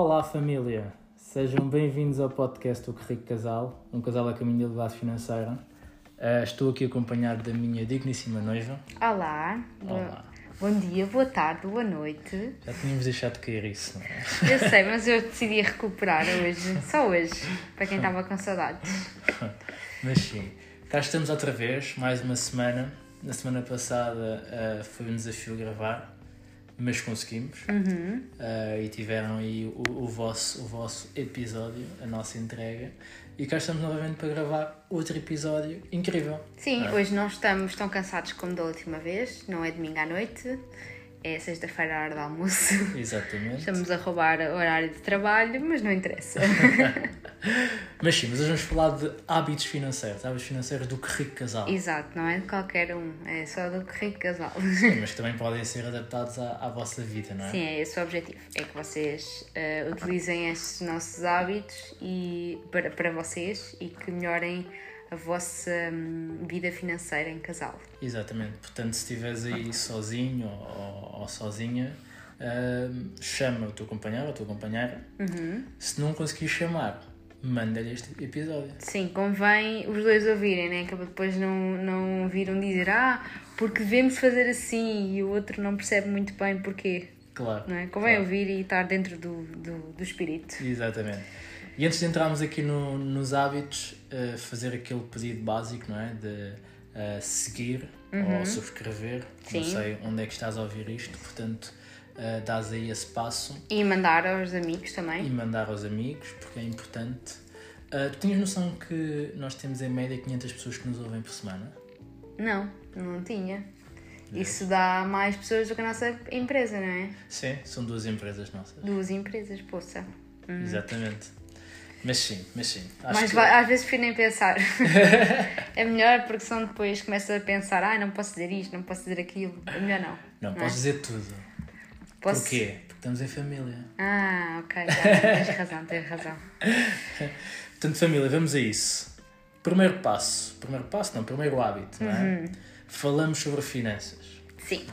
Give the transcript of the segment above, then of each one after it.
Olá família, sejam bem-vindos ao podcast do Que Rico Casal, um casal a caminho da liberdade financeira. Uh, estou aqui acompanhado da minha digníssima noiva. Olá. Olá. Bom dia, boa tarde, boa noite. Já tínhamos deixado de cair isso, não é? Eu sei, mas eu decidi recuperar hoje, só hoje, para quem estava com saudades. Mas sim, cá estamos outra vez, mais uma semana. Na semana passada uh, foi um desafio gravar, mas conseguimos. Uhum. Uh, e tiveram aí o, o, vosso, o vosso episódio, a nossa entrega. E cá estamos novamente para gravar outro episódio incrível. Sim, Ah. hoje não estamos tão cansados como da última vez, não é domingo à noite, é sexta-feira à hora do almoço. Exatamente. Estamos a roubar o horário de trabalho, mas não interessa. Mas sim, mas hoje vamos falar de hábitos financeiros, hábitos financeiros do que rico casal. Exato, não é de qualquer um, é só do que rico casal. Sim, mas também podem ser adaptados à, à vossa vida, não é? Sim, é esse o objetivo. É que vocês eh, utilizem estes nossos hábitos e, para, para vocês e que melhorem a vossa hum, vida financeira em casal. Exatamente. Portanto, se estiveres aí sozinho ou, ou sozinha, ahm, chama o teu companheiro ou a tua companheira. Uhum. Se não conseguires chamar, manda-lhe este episódio. Sim, convém os dois ouvirem, né? Que depois não, não viram dizer ah, porque devemos fazer assim e o outro não percebe muito bem porquê. Claro. Não é? Convém claro. ouvir e estar dentro do, do, do espírito. Exatamente. E antes de entrarmos aqui no- nos hábitos, eh, fazer aquele pedido básico, não é? De eh, seguir ou subscrever. Não Uhum. Sim. sei onde é que estás a ouvir isto, portanto, uh, dás aí esse passo E mandar aos amigos e também. mandar aos amigos, porque é importante. Uh, tu tinhas noção que nós temos em média 500 pessoas que nos ouvem por semana? Não, não tinha. Isso dá mais pessoas do que a nossa empresa, não é? Sim, são duas empresas nossas. Duas empresas, poça. Exatamente. Mas sim, mas sim. Mas que- às vezes prefiro nem pensar. é melhor porque senão depois começa a pensar, ah, não posso dizer isto, não posso dizer aquilo. É melhor não. Não, é? podes dizer tudo. Posso... Porquê? Porque estamos em família. Ah, ok, tá, tens razão, tens razão. Portanto, família, vamos a isso. Primeiro passo. Primeiro passo, não, primeiro hábito, não Uhum. é? Falamos sobre finanças. Sim,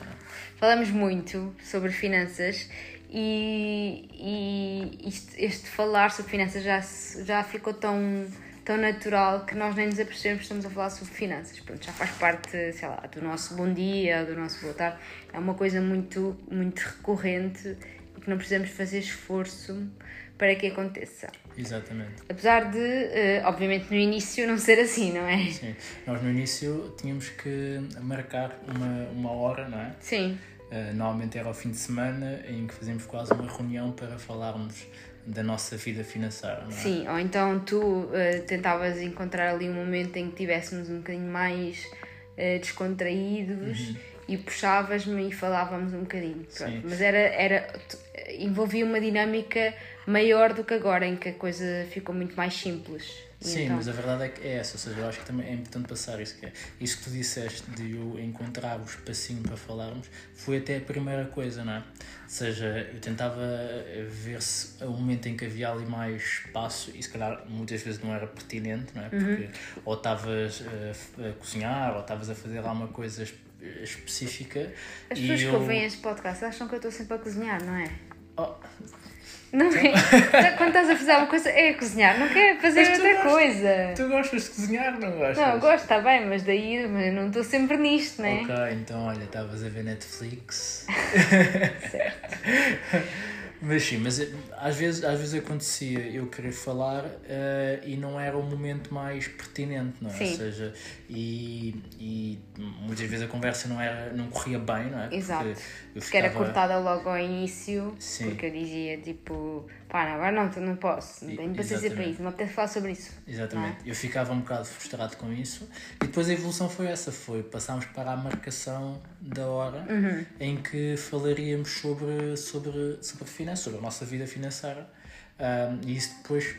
falamos muito sobre finanças e, e este falar sobre finanças já, já ficou tão, tão natural que nós nem nos apercebemos que estamos a falar sobre finanças. Pronto, já faz parte, sei lá, do nosso bom dia, do nosso boa tarde. É uma coisa muito, muito recorrente e que não precisamos fazer esforço para que aconteça. Exatamente. Apesar de, eh, obviamente, no início não ser assim, não é? Sim. Nós no início tínhamos que marcar uma, uma hora, não é? Sim, Uh, normalmente era ao fim de semana em que fazíamos quase uma reunião para falarmos da nossa vida financeira, não é? Sim, ou então tu eh, tentavas encontrar ali um momento em que tivéssemos um bocadinho mais eh, descontraídos e puxavas-me e falávamos um bocadinho. Mas era, era, envolvia uma dinâmica maior do que agora, em que a coisa ficou muito mais simples. Sim, então- mas a verdade é que é essa, ou seja, eu acho que também é importante passar isso que é. Isso que tu disseste de eu encontrar o espacinho para falarmos foi até a primeira coisa, não é? Ou seja, eu tentava eh, ver se o momento em que havia ali mais espaço, e se calhar muitas vezes não era pertinente, não é? Porque ou estavas eh, f- a cozinhar ou estavas a fazer lá uma coisa es- específica. As pessoas eu... que ouvem este podcast acham que eu estou sempre a cozinhar, não é? Oh, Não é? Quando estás a fazer alguma coisa, é cozinhar, não quer fazer outra gostas- coisa. tu gostas de cozinhar, não gostas? Não, gosto, está bem, mas daí mas eu não estou sempre nisto, não é? Ok, então olha, estavas a ver Netflix. Certo. Mas sim, mas eh, às vezes, às vezes acontecia eu querer falar eh, e não era o momento mais pertinente, não é? Sim. Ou seja, e, e muitas vezes a conversa não, era, não corria bem, não é? Porque Exato. eu Que era cortada logo ao início, Sim. porque eu dizia tipo, pá, não, agora não, tu não posso, não tenho paciência para isso, não apetece falar sobre isso. Exatamente. é? Eu ficava um bocado frustrado com isso. E depois a evolução foi essa, foi passámos para a marcação da hora Uhum. em que falaríamos sobre, sobre, sobre finanças, sobre a nossa vida financeira. Ahm, e isso depois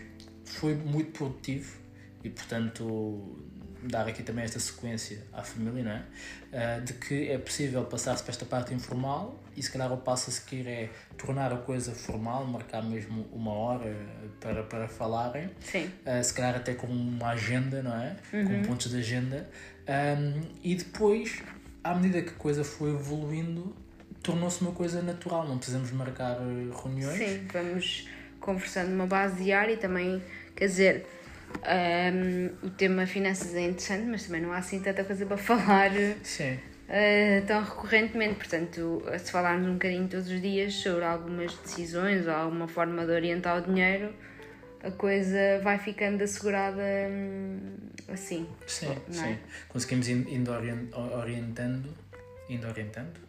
foi muito produtivo e, portanto, dar aqui também esta sequência à família, não é? Ah, de que é possível passar-se para esta parte informal e se calhar o passo a seguir é tornar a coisa formal, marcar mesmo uma hora para, para falarem. Sim. Uh, se calhar até com uma agenda, não é? Com pontos de agenda. Um, e depois, à medida que a coisa foi evoluindo, tornou-se uma coisa natural. Não precisamos marcar uh, reuniões. Sim, vamos conversando numa base diária e também, quer dizer, um, o tema finanças é interessante, mas também não há assim tanta coisa para falar uh, tão recorrentemente. Portanto, se falarmos um bocadinho todos os dias sobre algumas decisões ou alguma forma de orientar o dinheiro, a coisa vai ficando assegurada hum, assim. Sim, é? sim. Conseguimos in- indo orien- orientando. Indo orientando?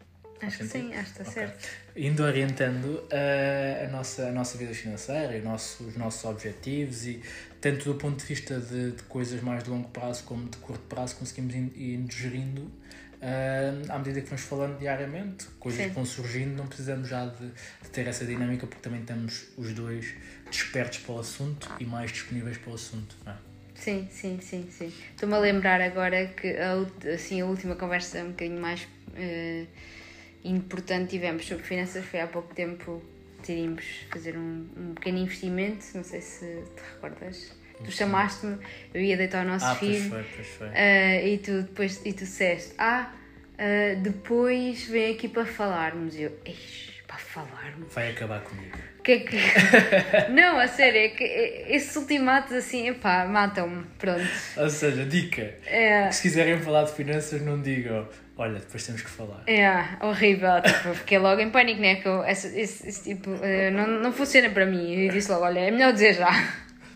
Acho que sim, acho que está Ok. certo. Indo orientando uh, a, nossa, a nossa vida financeira o nosso- os nossos objetivos e tanto do ponto de vista de, de coisas mais de longo prazo como de curto prazo conseguimos ir, ir gerindo uh, à medida que vamos falando diariamente. Coisas Sim. que vão surgindo, não precisamos já de, de ter essa dinâmica porque também estamos os dois despertos para o assunto e mais disponíveis para o assunto. Não é? Sim, sim, sim, sim. Estou-me a lembrar agora que a, assim, a última conversa um bocadinho mais eh, importante tivemos sobre finanças foi há pouco tempo decidimos fazer um, um pequeno investimento, não sei se te recordas. Tu chamaste-me, eu ia deitar o nosso Ah, pois filho foi, pois foi. eh, e tu depois e tu disseste, ah, eh, depois vem aqui para falarmos. E eu, "Eish, para falarmos? Vai acabar comigo. Que é que. não, a sério, é que eh, esses ultimatos assim, epá, matam-me, pronto. Ou seja, dica. É, Se quiserem falar de finanças, não digam, olha, depois temos que falar. é horrível, tipo, fiquei logo em pânico, né? Que eu, esse, esse, esse tipo, eh, não, não funciona para mim. E disse logo, olha, é melhor dizer já.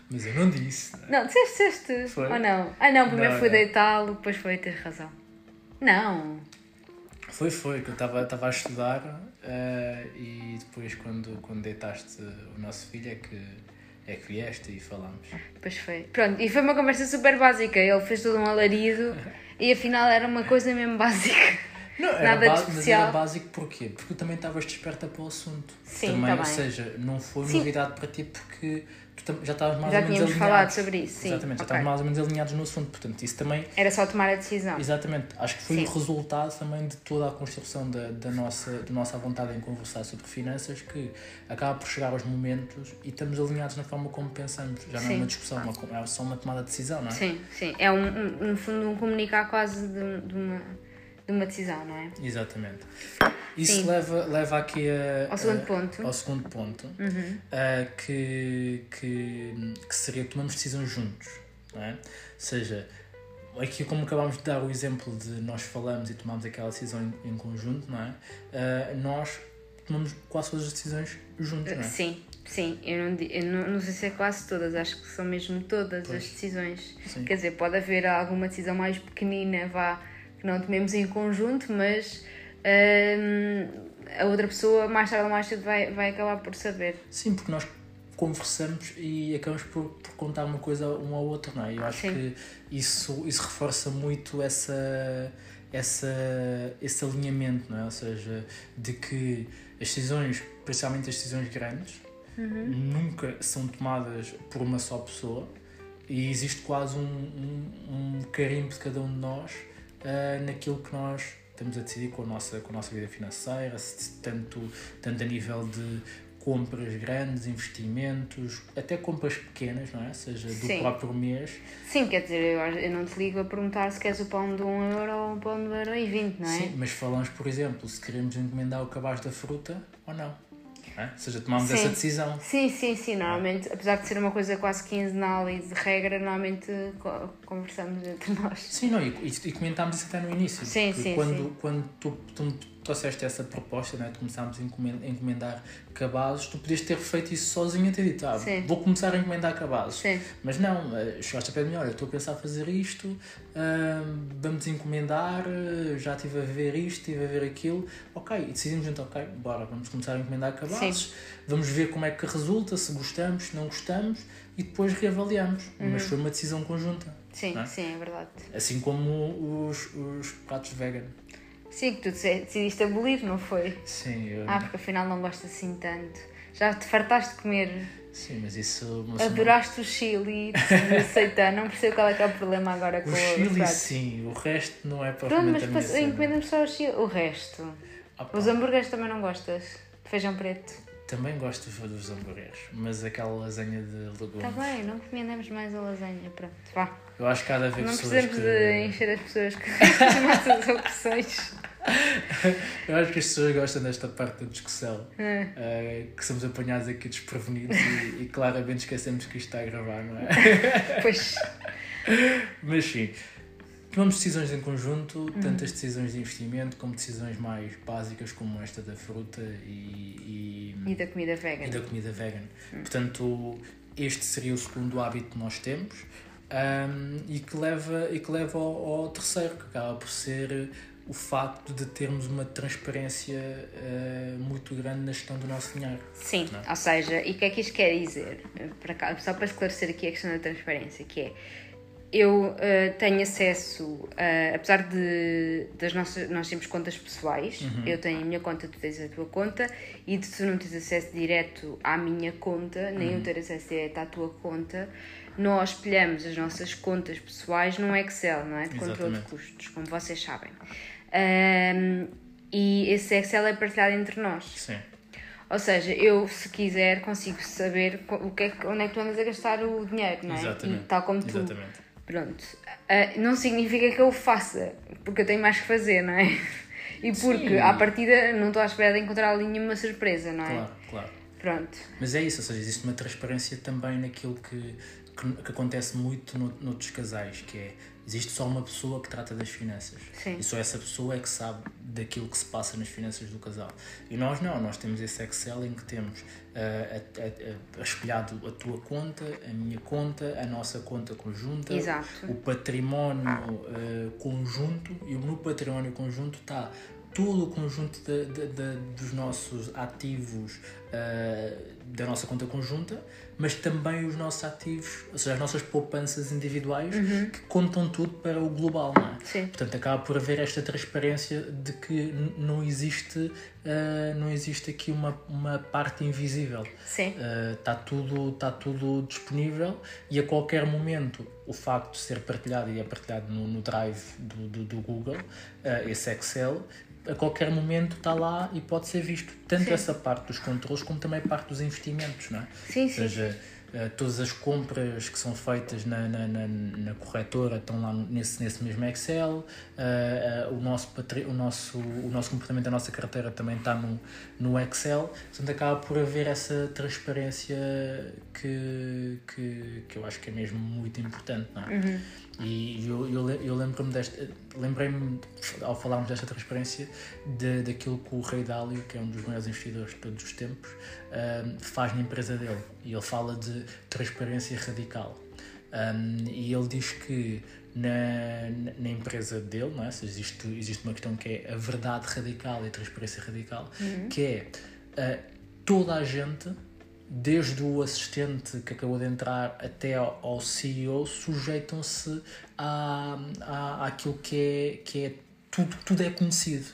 Mas eu não disse. né? Não, disseste, disseste. Foi? Ou não? Ah, não, primeiro Não, fui não. deitá-lo, depois foi ter razão. Não. Foi, foi, que eu estava a estudar eh, e depois quando, quando deitaste o nosso filho é que, é que vieste e falámos. Depois foi. Pronto, e foi uma conversa super básica. Ele fez todo um alarido e afinal era uma coisa mesmo básica. Não, era Nada de ba- Mas especial. era básico porquê? Porque tu também estavas desperta para o assunto. Sim, também, tá Ou seja, não foi Sim. novidade para ti porque tam- já estavas mais Já ou menos alinhados. falado sobre isso, sim. Exatamente, já Ok. estavas mais ou menos alinhados no assunto. Portanto, isso também Era só tomar a decisão. Exatamente, acho que foi Sim. o resultado também de toda a construção da, da, nossa, da nossa vontade em conversar sobre finanças que acaba por chegar aos momentos e estamos alinhados na forma como pensamos. Já não é Sim. uma discussão, uma, é só uma tomada de decisão, não é? Sim, sim. É um, um, no fundo um comunicar quase de, de uma, de uma decisão, não é? Exatamente. Isso Sim. leva, leva aqui a, Ao segundo a- ponto. Uhum. ao segundo ponto a que, que, que seria tomamos decisões juntos. É? Ou seja, aqui como acabámos de dar o exemplo de nós falamos e tomamos aquela decisão em, em conjunto, não é? Ah, nós tomamos quase todas as decisões juntos, não é? Sim, sim. Eu, não, eu não, não sei se é quase todas, acho que são mesmo todas Pois. as decisões. Sim. Quer dizer, pode haver alguma decisão mais pequenina, vá, que não tomemos em conjunto, mas hum, a outra pessoa mais tarde ou mais cedo vai, vai acabar por saber. Sim, porque nós conversamos e acabamos por, por contar uma coisa um ao outro, não é? Eu acho Sim. que isso, isso reforça muito essa, essa, esse alinhamento, não é? Ou seja, de que as decisões, principalmente as decisões grandes, nunca são tomadas por uma só pessoa e existe quase um, um, um carimbo de cada um de nós ah, naquilo que nós estamos a decidir com a nossa, com a nossa vida financeira, se- tanto, tanto a nível de compras grandes, investimentos, até compras pequenas, não é? Seja do Sim. próprio mês. Sim, quer dizer, eu, eu não te ligo a perguntar se queres o pão de 1 euro ou um pão de 1 euro e 20, não é? Sim, mas falamos, por exemplo, se queremos encomendar o cabaz da fruta ou não. é? Ou seja, tomamos Sim. essa decisão. Sim, sim, sim. Normalmente, apesar de ser uma coisa quase quinzenal e de regra, normalmente conversamos entre nós. Sim, não, e, e, e comentámos isso até no início. Sim, sim, quando, sim. quando tu, tu me trouxeste essa proposta, né, de começarmos a encomen- a encomendar cabazes, tu podias ter feito isso sozinho e ter dito, ah, Sim. vou começar a encomendar cabazes. Sim. Mas não, eh, chegaste a pé de mim, olha, estou a pensar fazer isto, ah, vamos encomendar, eh, já estive a ver isto, estive a ver aquilo, ok, e decidimos então, ok, bora, vamos começar a encomendar cabazes, vamos ver como é que resulta, se gostamos, se não gostamos, e depois reavaliamos. Mas foi uma decisão conjunta. Uhum. Sim, Não é? sim, é verdade. Assim como os, os pratos vegan. Sim, que tu decidiste abolir, não foi? Sim, eu, Ah, porque afinal não gostas assim tanto. Já te fartaste de comer, sim, mas isso. pessoa- adoraste o chili, de aceitar, não percebo qual é que é o problema agora com O chili, pratos. sim, o resto não é Pronto, propriamente mas encomenda-me só o chili. O resto. Ah, Os hambúrgueres também não gostas? Feijão preto. Também gosto dos- hambúrgueres, mas aquela lasanha de legumes. Está Tá bem, não encomendamos mais a lasanha. Pronto, vá. Eu acho que há de haver Não pessoas precisamos que. de encher as pessoas com as nossas opções. Eu acho que as pessoas gostam desta parte da discussão, uh, que somos apanhados aqui desprevenidos e, e, claramente esquecemos que isto está a gravar, não é? Pois. Mas sim, tomamos decisões em conjunto, tanto as decisões de investimento como decisões mais básicas, como esta da fruta e. E, e da comida vegan. E da comida vegan. Portanto, este seria o segundo hábito que nós temos. Um, e que leva, e que leva ao, ao terceiro, que acaba por ser o facto de termos uma transparência uh, muito grande na gestão do nosso dinheiro. Sim, é? ou seja, e o que é que isto quer dizer? Para cá, só para esclarecer aqui a questão da transparência, que é eu uh, tenho acesso, uh, apesar de das nossas, nós temos contas pessoais, uhum. eu tenho a minha conta, tu tens a tua conta, e tu não tens acesso direto à minha conta, nem uhum. eu ter acesso direto à tua conta, nós espelhamos as nossas contas pessoais num Excel, não é? De controle de custos, como vocês sabem. Um, e esse Excel é partilhado entre nós. Sim. Ou seja, eu, se quiser, consigo saber o que é, onde é que tu andas a gastar o dinheiro, não é? Exatamente. E tal como tu. Exatamente. Pronto. Uh, não significa que eu o faça, porque eu tenho mais que fazer, não é? E porque, Sim. à partida, não estou à espera de encontrar ali nenhuma surpresa, não é? Claro, claro. Pronto. Mas é isso, ou seja, existe uma transparência também naquilo que, que, que acontece muito no, noutros casais, que é Existe só uma pessoa que trata das finanças. Sim. E só essa pessoa é que sabe daquilo que se passa nas finanças do casal. E nós não, nós temos esse Excel em que temos uh, a, a, a, espelhado a tua conta, a minha conta, a nossa conta conjunta, Exato. o património uh, conjunto, e no património conjunto está todo o conjunto de, de, de, dos nossos ativos uh, da nossa conta conjunta, mas também os nossos ativos, ou seja, as nossas poupanças individuais, uhum. que contam tudo para o global, não é? Sim. Portanto, acaba por haver esta transparência de que não existe, uh, não existe aqui uma, uma parte invisível. Sim. Uh, está, tudo, está tudo disponível e a qualquer momento o facto de ser partilhado e é partilhado no, no Drive do, do, do Google, uh, esse Excel, a qualquer momento está lá e pode ser visto tanto sim. essa parte dos controles como também a parte dos investimentos, não é? Sim, sim. Ou seja, todas as compras que são feitas na, na, na, na corretora estão lá nesse, nesse mesmo Excel, uh, uh, o, nosso o, nosso, o nosso comportamento da nossa carteira também está no, no Excel, portanto acaba por haver essa transparência que, que, que eu acho que é mesmo muito importante, não é? Uhum. E eu, eu, eu lembro-me desta, lembrei-me ao falarmos desta transparência de, daquilo que o Rei Dálio, que é um dos maiores investidores de todos os tempos, um, faz na empresa dele. E ele fala de transparência radical. Um, e ele diz que na, na empresa dele, não é? Existe, existe uma questão que é a verdade radical e a transparência radical, uhum. que é uh, toda a gente desde o assistente que acabou de entrar até ao CEO, sujeitam-se à, à, àquilo que é, que é tudo, tudo é conhecido.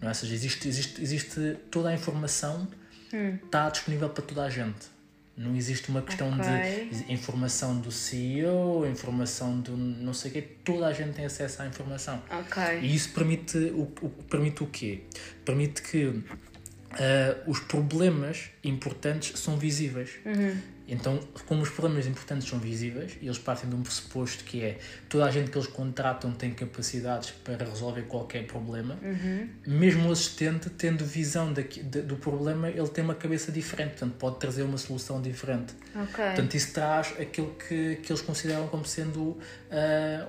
Não é? Ou seja, existe, existe, existe toda a informação hum. está disponível para toda a gente. Não existe uma questão okay. de informação do CEO, informação do não sei o quê, toda a gente tem acesso à informação. Okay. E isso permite o, o, permite o quê? Permite que uh, os problemas importantes são visíveis. Uhum. Então, como os problemas importantes são visíveis, e eles partem de um pressuposto que é toda a gente que eles contratam tem capacidades para resolver qualquer problema, uhum. mesmo o assistente, tendo visão daqui, de, do problema, ele tem uma cabeça diferente, portanto, pode trazer uma solução diferente. Okay. Portanto, isso traz aquilo que, que eles consideram como sendo uh,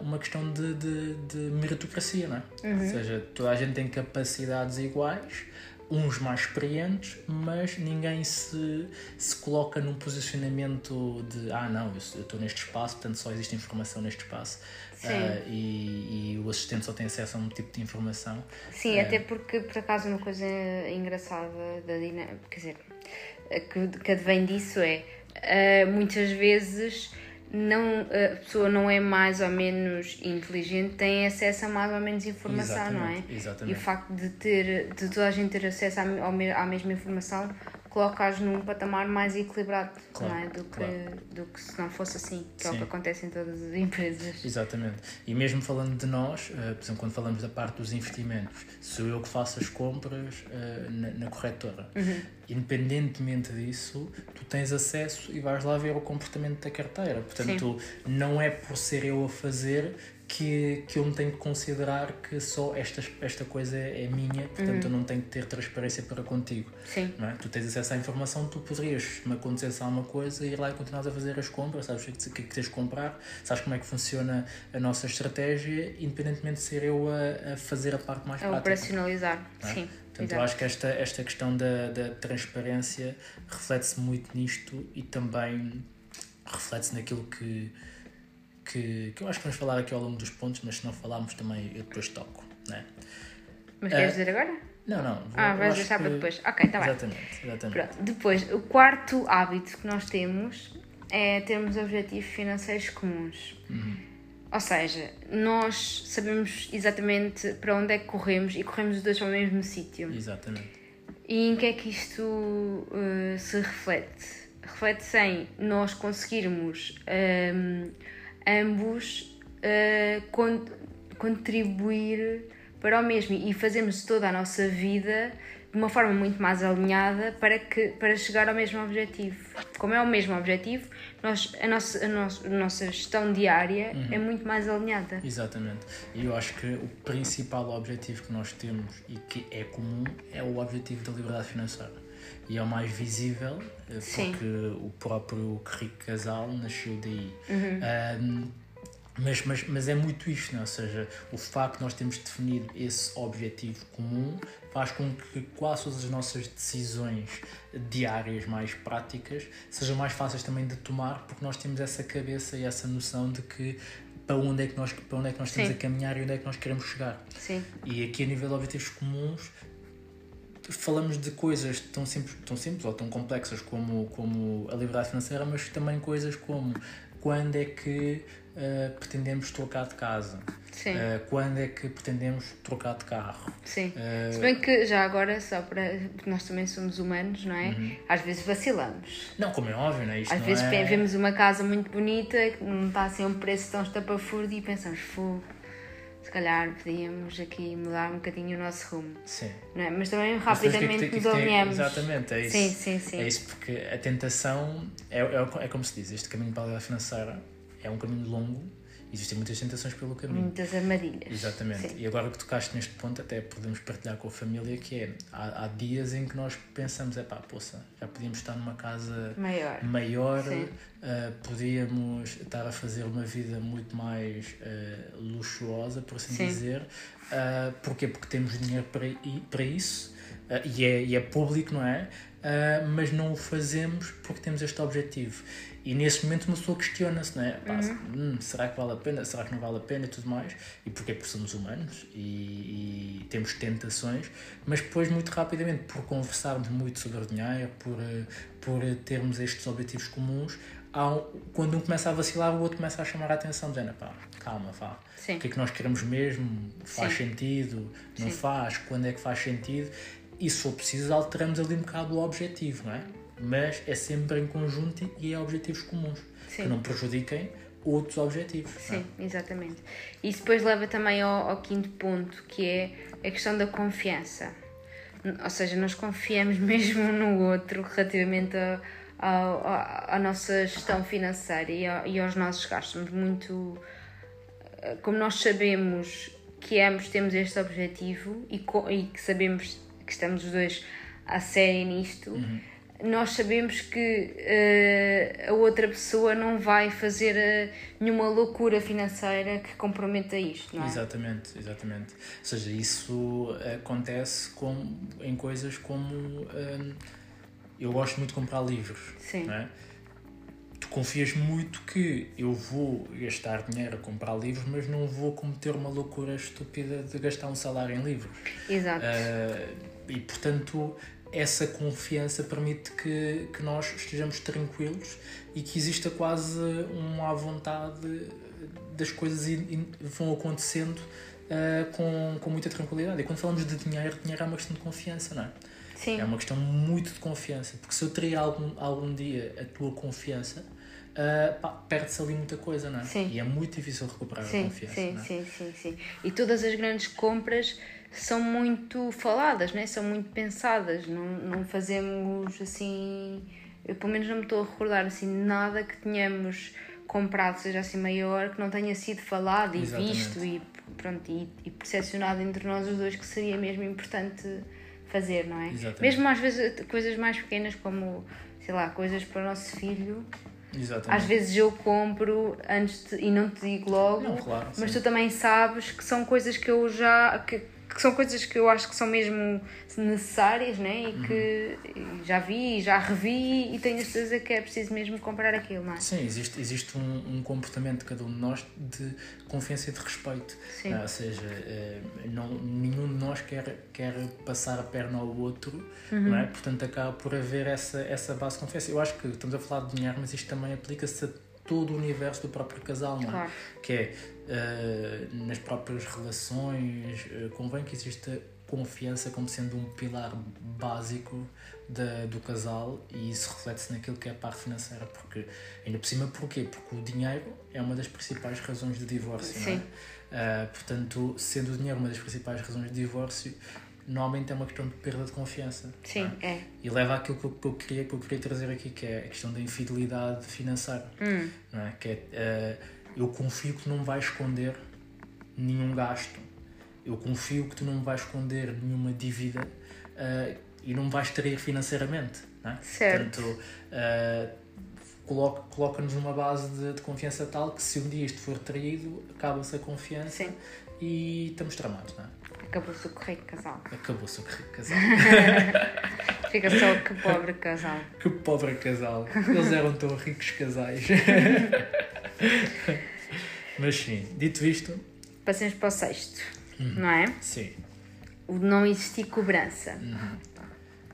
uma questão de, de, de meritocracia, não é? Uhum. Ou seja, toda a gente tem capacidades iguais uns mais experientes, mas ninguém se, se coloca num posicionamento de ah não, eu estou neste espaço, portanto só existe informação neste espaço. Uh, e, e, o assistente só tem acesso a um tipo de informação. Sim, uh, até porque por acaso uma coisa engraçada da dinâmica, quer dizer, que, que advém disso é uh, muitas vezes não, a pessoa não é mais ou menos inteligente, tem acesso a mais ou menos informação, exatamente, não é? Exatamente. E o facto de, ter, de toda a gente ter acesso à, à mesma informação coloca-as num patamar mais equilibrado claro, não é? do, que, claro. do que se não fosse assim, que Sim. é o que acontece em todas as empresas. Exatamente. E mesmo falando de nós, uh, por exemplo, quando falamos da parte dos investimentos, sou eu que faço as compras uh, na, na, corretora. Uhum. Independentemente disso, tu tens acesso e vais lá ver o comportamento da carteira. Portanto, Sim. não é por ser eu a fazer que, que eu me tenho que considerar que só esta, esta coisa é minha, portanto eu não tenho que ter transparência para contigo. Sim. Não é? Tu tens acesso à informação, tu poderias, me acontecesse alguma coisa, ir lá e continuar a fazer as compras, sabes o que, que, que tens de comprar, sabes como é que funciona a nossa estratégia, independentemente de ser eu a, a fazer a parte mais A prática. operacionalizar, não é? sim. Portanto, exato. eu acho que esta, esta questão da, da transparência reflete-se muito nisto e também reflete-se naquilo que, que, que eu acho que vamos falar aqui ao longo dos pontos, mas se não falarmos também eu depois toco. Não, é? Mas queres Ah, dizer agora? não. não vou- Ah, vais deixar para que- depois. Ok, está bem. Exatamente, exatamente. Pronto. Depois, o quarto hábito que nós temos é termos objetivos financeiros comuns. Ou seja, nós sabemos exatamente para onde é que corremos e corremos os dois para o mesmo sítio. Exatamente. E em que é que isto eh, se reflete? Reflete-se em nós conseguirmos ehm, ambos eh, con- contribuir para o mesmo e fazermos toda a nossa vida de uma forma muito mais alinhada para, que, para chegar ao mesmo objetivo. Como é o mesmo objetivo, nós, a, nossa, a, nossa, a nossa gestão diária é muito mais alinhada. Exatamente. E eu acho que o principal objetivo que nós temos e que é comum é o objetivo da liberdade financeira. E é o mais visível, eh, Sim. porque o próprio rico casal nasceu daí. Uhum. Ahm, mas, mas, mas é muito isto, não é? ou seja, o facto de nós termos definido esse objetivo comum faz com que quase todas as nossas decisões diárias mais práticas sejam mais fáceis também de tomar, porque nós temos essa cabeça e essa noção de que para onde é que nós, para onde é que nós estamos Sim. a caminhar e onde é que nós queremos chegar. Sim, E aqui a nível de objetivos comuns falamos de coisas tão simples, tão simples ou tão complexas como, como a liberdade financeira, mas também coisas como quando é que eh, pretendemos trocar de casa, sim, Eh, quando é que pretendemos trocar de carro. sim. Eh, Se bem que já agora, só para. nós também somos humanos, não é? Às vezes vacilamos. não, como é óbvio, não é? Isto Às não vezes é... vemos uma casa muito bonita que não está assim a um preço tão estapafúrdio e pensamos, fogo, se calhar podíamos aqui mudar um bocadinho o nosso rumo. Sim. Não é? Mas também rapidamente nos alinhamos. Exatamente, é isso. Sim, sim, sim. É isso porque a tentação é, é, é como se diz, este caminho para a liberdade financeira é um caminho longo, existem muitas tentações pelo caminho. Muitas armadilhas. Exatamente. Sim. E agora que tocaste neste ponto, até podemos partilhar com a família que é, há, há dias em que nós pensamos, é pá, poça, já podíamos estar numa casa Maior. maior, ah, podíamos estar a fazer uma vida muito mais ah, luxuosa, por assim Sim. dizer. Ah, porquê? Porque temos dinheiro para, para isso ah, e, é, e é público, não é? Ah, mas não o fazemos porque temos este objetivo. E nesse momento uma pessoa questiona-se, não é? Pá, hum, será que vale a pena? Será que não vale a pena e tudo mais? E porquê? Porque somos humanos e, e temos tentações, mas depois muito rapidamente, por conversarmos muito sobre o dinheiro, por, eh, por termos estes objetivos comuns, um- quando um começa a vacilar, o outro começa a chamar a atenção, dizendo, pá, calma, Sim. o que é que nós queremos mesmo? Faz Sim. sentido? Não Sim. faz? Quando é que faz sentido? E se for preciso, alteramos ali um bocado o objetivo, não é? Mas é sempre em conjunto e é objetivos comuns, Sim. que não prejudiquem outros objetivos. é? Sim, exatamente. Isso depois leva também ao, ao quinto ponto, que é a questão da confiança. Ou seja, nós confiamos mesmo no outro relativamente a- à nossa gestão financeira e, ao- e aos nossos gastos. Somos muito. eh, Como nós sabemos que ambos temos este objetivo e, co- e que sabemos que estamos os dois a sério nisto, nós sabemos que eh, a outra pessoa não vai fazer eh, nenhuma loucura financeira que comprometa isto, não é? Exatamente, exatamente. Ou seja, isso acontece com, em coisas como. hum, eu gosto muito de comprar livros. Sim. Não é? Tu confias muito que eu vou gastar dinheiro a comprar livros, mas não vou cometer uma loucura estúpida de gastar um salário em livros. Exato. Ah, e portanto, essa confiança permite que, que nós estejamos tranquilos e que exista quase uma à vontade das coisas e, e vão acontecendo ah, com, com muita tranquilidade. E quando falamos de dinheiro, dinheiro é uma questão de confiança, não é? Sim. É uma questão muito de confiança, porque se eu teria algum, algum dia a tua confiança, pá, perde-se ali muita coisa, não é? Sim. E é muito difícil recuperar a Sim, confiança. sim, não é? sim, sim, sim. E todas as grandes compras são muito faladas, né? são muito pensadas. Não, não fazemos assim. Eu pelo menos não me estou a recordar assim nada que tenhamos comprado seja assim maior, que não tenha sido falado e Exatamente. visto e, pronto, e, e percepcionado entre nós os dois que seria mesmo importante fazer, não é? Exatamente. Mesmo às vezes coisas mais pequenas como, sei lá, coisas para o nosso filho. Exatamente. Às vezes eu compro antes de, e não te digo logo, Não, claro, mas sim. tu também sabes que são coisas que eu já. Que, que são coisas que eu acho que são mesmo necessárias, né? E que Uhum. já vi, já revi e tenho a certeza que é preciso mesmo comprar aquilo, não é? Sim, existe, existe um, um comportamento de cada um de nós de confiança e de respeito. Sim. Ah, ou seja, eh, não, nenhum de nós quer, quer passar a perna ao outro, Uhum. não é? Portanto, acaba por haver essa, essa base de confiança. Eu acho que estamos a falar de dinheiro, mas isto também aplica-se a todo o universo do próprio casal, não é? Claro. Que é, eh, nas próprias relações, eh, convém que exista confiança como sendo um pilar básico da, do casal e isso reflete-se naquilo que é a parte financeira, porque ainda por cima porquê? Porque o dinheiro é uma das principais razões de divórcio, não é? Sim. Ah, portanto, sendo o dinheiro uma das principais razões de divórcio, normalmente é uma questão de perda de confiança. Sim, não é? é. E leva àquilo que eu, que eu queria, que eu queria trazer aqui, que é a questão da infidelidade financeira. Hum. Não é? Que é, eh, eu confio que tu não me vais esconder nenhum gasto. Eu confio que tu não me vais esconder nenhuma dívida eh, e não me vais trair financeiramente. Não é? Certo. Portanto, coloca- coloca-nos numa base de, de confiança tal que se um dia isto for traído, acaba-se a confiança Sim. E estamos tramados. Não é? Acabou-se o correio casal. Acabou-se o casal. Fica só que pobre casal. Que pobre casal. Eles eram tão ricos casais. Mas sim, dito isto, Passemos para o sexto, Uhum. não é? sim. O não existir cobrança. Uhum.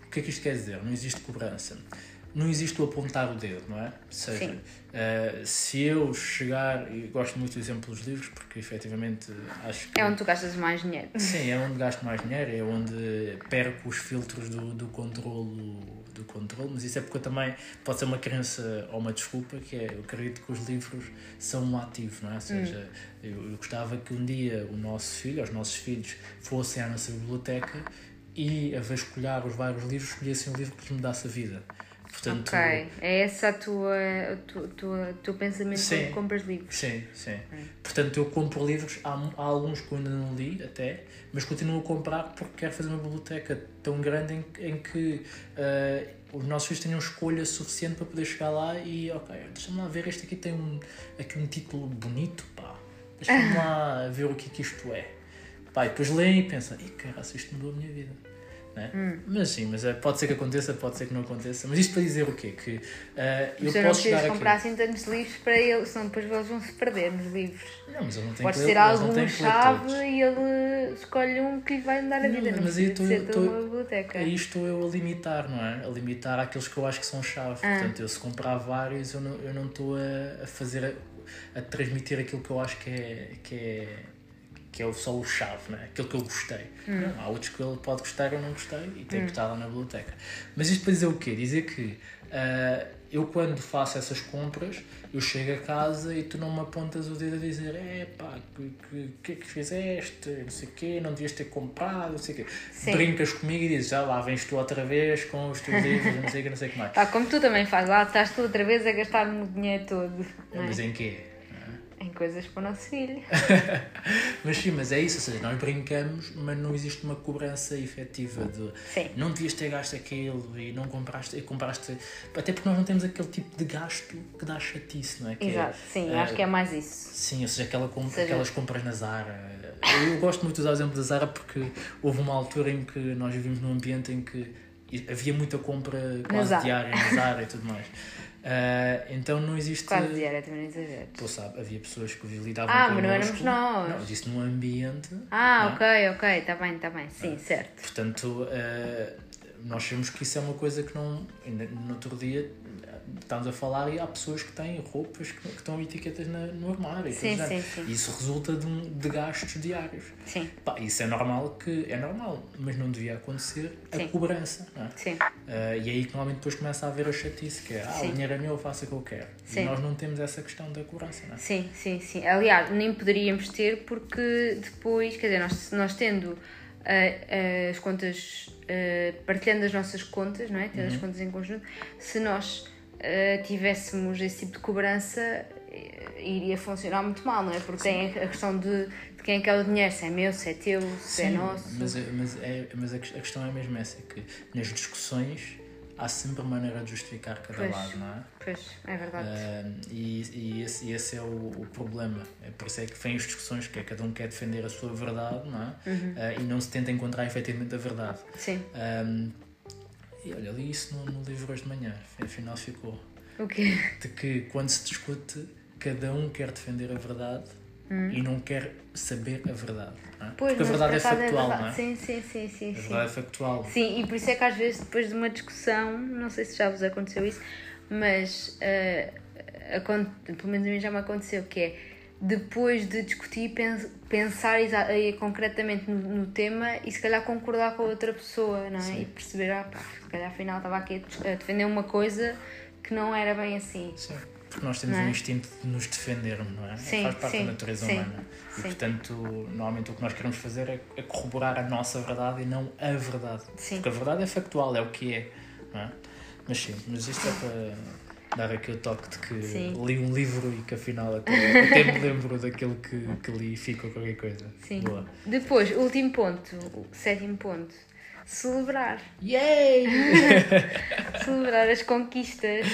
O que é que isto quer dizer? Não existe cobrança. Não existe o apontar o dedo, não é? Seja, Sim. eh, se eu chegar, e gosto muito do exemplo dos livros, porque efetivamente acho que. É onde tu gastas mais dinheiro. Sim, é onde gasto mais dinheiro, é onde perco os filtros do, do controlo do controle, mas isso é porque eu também pode ser uma crença ou uma desculpa, que é eu acredito que os livros são um ativo, não é? Ou seja, eu, eu gostava que um dia o nosso filho, os nossos filhos, fossem à nossa biblioteca e a vasculhar os vários livros, escolhessem um livro que lhes mudasse a vida. Portanto, Ok. É esse a tua, a tua, tua, teu pensamento Sim. quando compras livros. Sim, sim. Portanto, eu compro livros, há, há alguns que eu ainda não li até, mas continuo a comprar porque quero fazer uma biblioteca tão grande em, em que eh, os nossos filhos tenham escolha suficiente para poder chegar lá e, ok, deixa-me lá ver, este aqui tem um, aqui um título bonito, pá, deixa-me lá ver o que é que isto é. Pá, e depois leem e pensam, ih, caralho, isto mudou a minha vida. Né? Mas sim, mas eh, pode ser que aconteça, pode ser que não aconteça. Mas isto para dizer o quê? Que eh, eu tu não posso chegar aqui. comprar assim tantos livros para eles, senão depois eles vão se perder nos livros. Não, mas eu não tenho Pode ser algum chave e ele escolhe um que lhe vai dar a Não, vida. Não mas aí toda uma biblioteca. Aí estou eu a limitar, não é? A limitar aqueles que eu acho que são chave. Ah. Portanto, eu se comprar vários, eu não, eu não estou a, a fazer, a, a transmitir aquilo que eu acho que é, que é, que é só o chave, não é? Aquilo que eu gostei. Hum. Não, há outros que ele pode gostar eu não gostei e tem que estar lá na biblioteca. Mas isto para dizer o quê? Dizer que ah, eu quando faço essas compras, eu chego a casa e tu não me apontas o dedo a dizer é pá, que, que, que é que fizeste, não sei o quê, não devias ter comprado, não sei o quê. Sim. Brincas comigo e dizes, já lá vens tu outra vez com os teus livros, não sei o que, não sei o que mais. Pá, como tu também fazes, lá estás tu outra vez a gastar-me o dinheiro todo é? Mas em quê? Em coisas para o nosso filho. Mas sim, mas é isso, ou seja, nós brincamos, mas não existe uma cobrança efetiva de Sim. não devias ter gasto aquilo e não compraste, e compraste. Até porque nós não temos aquele tipo de gasto que dá chatice, não é? Que é, Exato, sim, eh, acho que é mais isso. Sim, ou seja, aquela compra, Seja- aquelas compras na Zara. Eu gosto muito de usar o exemplo da Zara porque houve uma altura em que nós vivíamos num ambiente em que havia muita compra quase diária na Zara e tudo mais. Ah, então não existe. Quase diária, também não exagero. Pô, sabe, havia pessoas que lidavam Ah, connosco. mas não éramos nós. Não, disse num ambiente. Ah, é? ok, ok, está bem, está bem, sim, certo. Portanto, eh, nós sabemos que isso é uma coisa que não. ainda No outro dia estamos a falar e há pessoas que têm roupas que, que estão etiquetas na- no armário. Sim, sim, sim. Isso resulta de, um- de gastos diários. Sim, Pá, isso é normal que é normal, mas não devia acontecer a Sim. cobrança. Não é? sim, Eh, e aí que normalmente depois começa a haver a chatice, que é ah, Sim. o dinheiro é meu, eu faço o que eu quero. Sim. E nós não temos essa questão da cobrança, não é? sim, sim, sim. Aliás, nem poderíamos ter porque depois, quer dizer, nós, nós tendo ah, as contas, ah, partilhando as nossas contas, não é? Tendo as contas em conjunto, se nós ah, tivéssemos esse tipo de cobrança, eh, iria funcionar muito mal, não é? Porque tem a questão de, de quem é que é o dinheiro, se é meu, se é teu, se é Sim, nosso. Mas, é- mas, é, mas a, ques- a questão é mesmo essa, é que nas discussões há sempre maneira de justificar cada Pois. lado, não é? Pois, é verdade. Ah, e, e, esse, e esse é o, o problema. É por isso é que vêm as discussões, que é cada um quer defender a sua verdade, não é? Uhum. Ah, e não se tenta encontrar efetivamente a verdade. Sim. Um, e olha, li isso no, no livro hoje de manhã, afinal ficou. O quê? De que quando se discute, cada um quer defender a verdade e não quer saber a verdade. É? Hum. Pois, Porque a verdade é acaso factual, verdade. não é? Sim, sim, sim, sim. A sim. verdade é factual. Sim, e por isso é que às vezes depois de uma discussão, não sei se já vos aconteceu isso, mas acon- pelo menos a mim já me aconteceu, que é depois de discutir, pens- pensar eh, concretamente no, tema e se calhar concordar com a outra pessoa, não é? Sim. E perceber, ah pá, se calhar afinal estava aqui a defender uma coisa que não era bem assim. Sim, porque nós temos é? um instinto de nos defendermos, não é? Sim, Faz parte sim, da natureza sim, humana. E portanto, normalmente o que nós queremos fazer é, é corroborar a nossa verdade e não a verdade. Sim. Porque a verdade é factual, é o que é. Não é? Mas sim, mas isto é para dar aqui o toque de que Sim. li um livro e que afinal até, até me lembro daquilo que, que li e fico com qualquer coisa. Sim. Boa. Depois, último ponto, sétimo ponto. Celebrar. Yay! Celebrar as conquistas.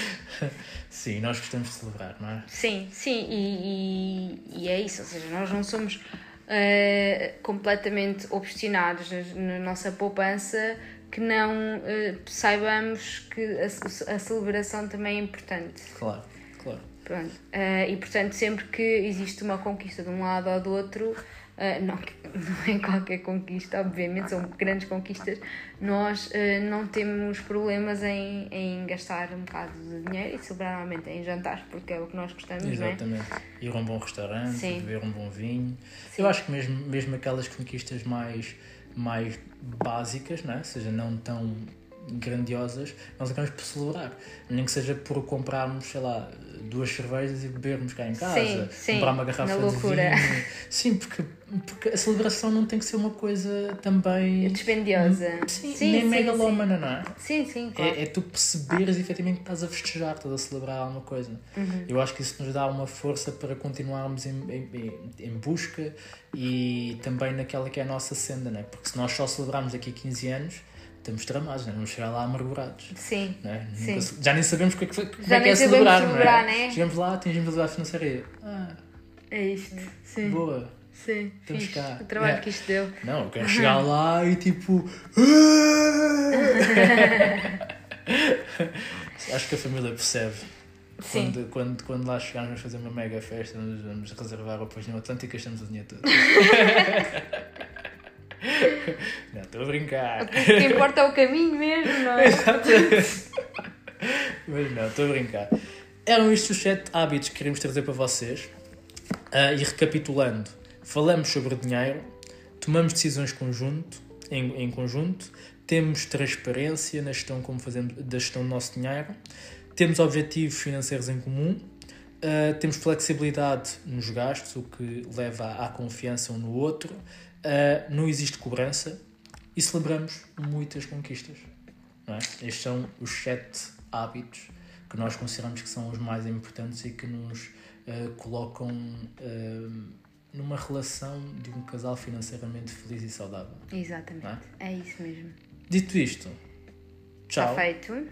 sim, nós gostamos de celebrar, não é? Sim, sim, e, e, e é isso, ou seja, nós não somos eh, completamente obstinados na, na nossa poupança que não eh, saibamos que a, a celebração também é importante. Claro, claro. Pronto. Eh, e portanto, sempre que existe uma conquista de um lado ou do outro, eh, não, não é qualquer conquista, obviamente, são grandes conquistas, nós não temos problemas em, em gastar um bocado de dinheiro e celebrar normalmente em jantares, porque é o que nós gostamos, é? Exatamente. Ir a um bom restaurante, Sim. beber um bom vinho. Sim. Eu acho que mesmo, mesmo aquelas conquistas mais, mais básicas, não é? ou seja, não tão grandiosas, nós acabamos por celebrar. Nem que seja por comprarmos, sei lá, duas cervejas e bebermos cá em casa, Sim, sim, comprar uma garrafa de vinho. Sim, porque, porque a celebração não tem que ser uma coisa também. Dispendiosa. Sim, sim, nem sim, megalómana, não é? Sim, sim, claro. É, é tu perceberes efetivamente que estás a festejar, estás a celebrar alguma coisa. Uhum. Eu acho que isso nos dá uma força para continuarmos em, em, em- busca e também naquela que é a nossa senda, né? porque se nós só celebrarmos daqui a 15 anos, estamos tramados, né? vamos chegar lá amargurados. Sim. Né? Sim. Nunca ce- já nem sabemos o que é, que, como Já é, que é celebrar, celebrar, não é? né? Chegamos lá, atingimos a liberdade financeira ah, É isto. Sim. boa. Sim. Estamos Fixe. cá. O trabalho Yeah. que isto deu. Não, eu quero chegar lá e tipo. Acho que a família percebe. Sim. Quando, quando, quando lá chegarmos, vamos fazer uma mega festa, nos vamos reservar roupas no Atlântico e gastamos o dinheiro todo. não, estou a brincar. O que importa é o caminho mesmo, não é? Mas não, estou a brincar. Eram estes os 7 hábitos que queríamos trazer para vocês. Ah, e recapitulando, falamos sobre dinheiro, tomamos decisões conjunto, em, em conjunto, temos transparência na gestão como fazemos da gestão do nosso dinheiro, temos objetivos financeiros em comum, ah, temos flexibilidade nos gastos, o que leva à, à confiança um no outro, ah, não existe cobrança e celebramos muitas conquistas. É? Estes são os sete hábitos que nós consideramos que são os mais importantes e que nos eh, colocam eh, numa relação de um casal financeiramente feliz e saudável. Exatamente. Não É isso mesmo. Dito isto, Está tchau. feito.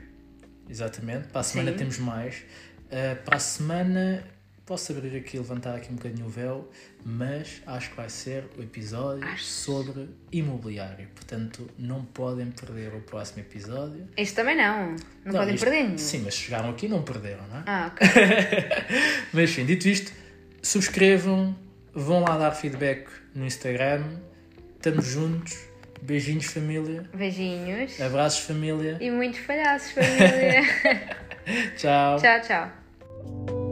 Exatamente. Para a semana Sim. temos mais. Eh, para a semana posso abrir aqui, levantar aqui um bocadinho o véu, mas acho que vai ser o episódio Acho. sobre imobiliário. Portanto, não podem perder o próximo episódio. Este também não. Não, podem isto- perder. Sim, mas chegaram aqui não perderam, não é? Ah, ok. Mas enfim, dito isto, subscrevam, vão lá dar feedback no Instagram. Estamos juntos. Beijinhos, família. Beijinhos. Abraços, família. E muitos palhaços, família. Tchau. tchau, tchau.